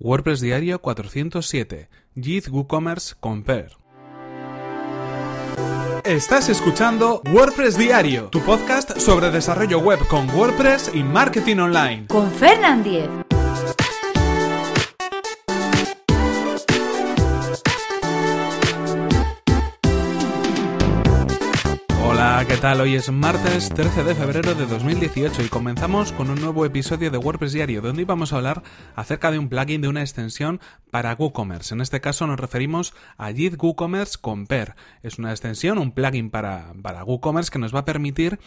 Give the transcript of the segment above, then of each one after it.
WordPress Diario 407. Git WooCommerce Compare. Estás escuchando WordPress Diario, tu podcast sobre desarrollo web con WordPress y marketing online. Con Fernand Diez. Hola, ¿qué tal? Hoy es martes 13 de febrero de 2018 y comenzamos con un nuevo episodio de WordPress Diario donde vamos a hablar acerca de un plugin de una extensión para WooCommerce. En este caso nos referimos a Git WooCommerce Compare. Es una extensión, un plugin para, para WooCommerce que nos va a permitir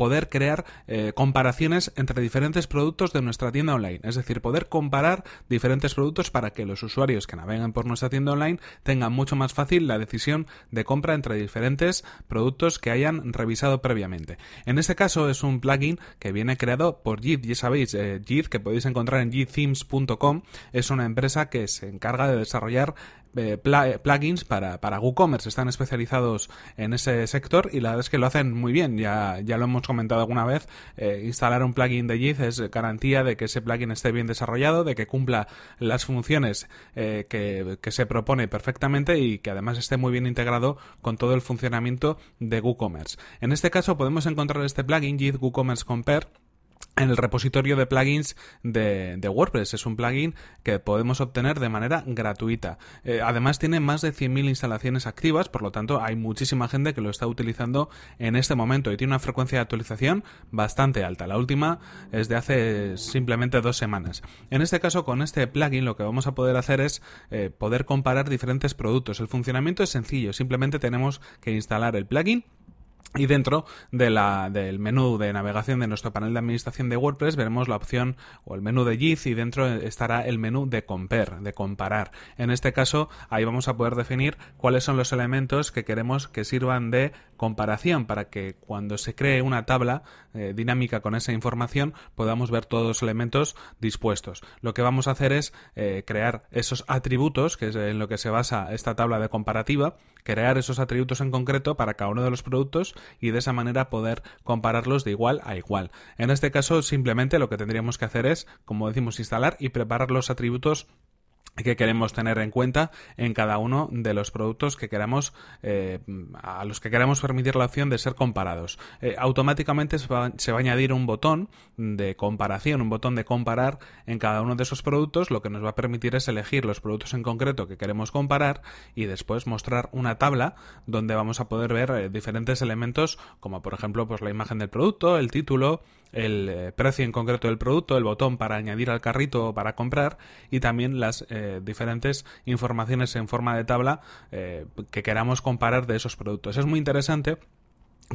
poder crear eh, comparaciones entre diferentes productos de nuestra tienda online. Es decir, poder comparar diferentes productos para que los usuarios que navegan por nuestra tienda online tengan mucho más fácil la decisión de compra entre diferentes productos que hayan revisado previamente. En este caso es un plugin que viene creado por JIT. Ya sabéis, eh, que podéis encontrar en jitthemes.com es una empresa que se encarga de desarrollar eh, eh, plugins para, para WooCommerce. Están especializados en ese sector y la verdad es que lo hacen muy bien. Ya, ya lo hemos comentado alguna vez. Eh, instalar un plugin de JIT es garantía de que ese plugin esté bien desarrollado, de que cumpla las funciones que, que, se propone perfectamente y que además esté muy bien integrado con todo el funcionamiento de WooCommerce. En este caso podemos encontrar este plugin JIT WooCommerce Compare en el repositorio de plugins de, WordPress. Es un plugin que podemos obtener de manera gratuita. Eh, además tiene más de 100.000 instalaciones activas, por lo tanto hay muchísima gente que lo está utilizando en este momento y tiene una frecuencia de actualización bastante alta. La última es de hace simplemente dos semanas. En este caso, con este plugin lo que vamos a poder hacer es eh, poder comparar diferentes productos. El funcionamiento es sencillo, simplemente tenemos que instalar el plugin y dentro del menú de navegación de nuestro panel de administración de WordPress veremos la opción o el menú de JIT y dentro estará el menú de compare, de comparar. En este caso, ahí vamos a poder definir cuáles son los elementos que queremos que sirvan de comparación para que cuando se cree una tabla eh, dinámica con esa información podamos ver todos los elementos dispuestos. Lo que vamos a hacer es eh, crear esos atributos, que es en lo que se basa esta tabla de comparativa, crear esos atributos en concreto para cada uno de los productos y de esa manera poder compararlos de igual a igual. En este caso simplemente lo que tendríamos que hacer es, como decimos, instalar y preparar los atributos que queremos tener en cuenta en cada uno de los productos que queramos eh, a los que queremos permitir la opción de ser comparados. Eh, automáticamente se va, a añadir un botón de comparación un botón de comparar en cada uno de esos productos. Lo que nos va a permitir es elegir los productos en concreto que queremos comparar y después mostrar una tabla donde vamos a poder ver eh, diferentes elementos como por ejemplo pues la imagen del producto el título el precio en concreto del producto el botón para añadir al carrito o para comprar y también las eh, diferentes informaciones en forma de tabla eh, que queramos comparar de esos productos. Es muy interesante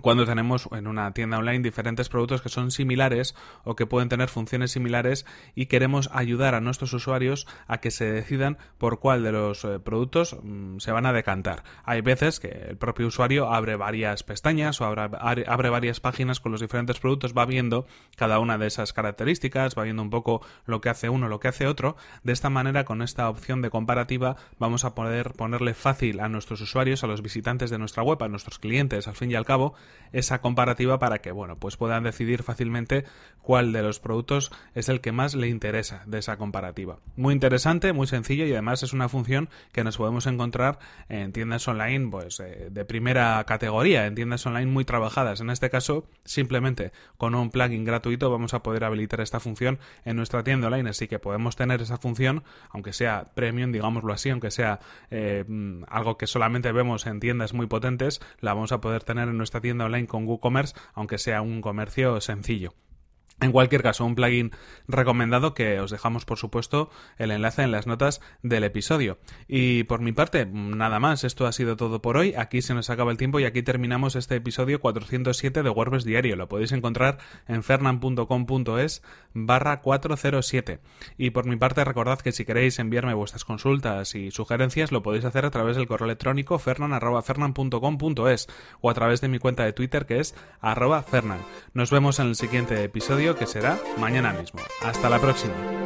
cuando tenemos en una tienda online diferentes productos que son similares o que pueden tener funciones similares y queremos ayudar a nuestros usuarios a que se decidan por cuál de los eh, productos mm, se van a decantar. Hay veces que el propio usuario abre varias pestañas o abre, varias páginas con los diferentes productos, va viendo cada una de esas características, va viendo un poco lo que hace uno, lo que hace otro. De esta manera, con esta opción de comparativa, vamos a poder ponerle fácil a nuestros usuarios, a los visitantes de nuestra web, a nuestros clientes, al fin y al cabo, esa comparativa para que, bueno, pues puedan decidir fácilmente cuál de los productos es el que más le interesa de esa comparativa. Muy interesante, muy sencillo y además es una función que nos podemos encontrar en tiendas online, pues eh, de primera categoría, en tiendas online muy trabajadas. En este caso, simplemente con un plugin gratuito vamos a poder habilitar esta función en nuestra tienda online, así que podemos tener esa función, aunque sea premium, digámoslo así, aunque sea eh, algo que solamente vemos en tiendas muy potentes, la vamos a poder tener en nuestra tienda online con WooCommerce, aunque sea un comercio sencillo. En cualquier caso, un plugin recomendado que os dejamos, por supuesto, el enlace en las notas del episodio. Y por mi parte, nada más. Esto ha sido todo por hoy. Aquí se nos acaba el tiempo y aquí terminamos este episodio 407 de WordPress Diario. Lo podéis encontrar en fernan.com.es barra 407. Y por mi parte, recordad que si queréis enviarme vuestras consultas y sugerencias, lo podéis hacer a través del correo electrónico fernan.fernan.com.es o a través de mi cuenta de Twitter que es arroba fernan. Nos vemos en el siguiente que será mañana mismo. Hasta la próxima.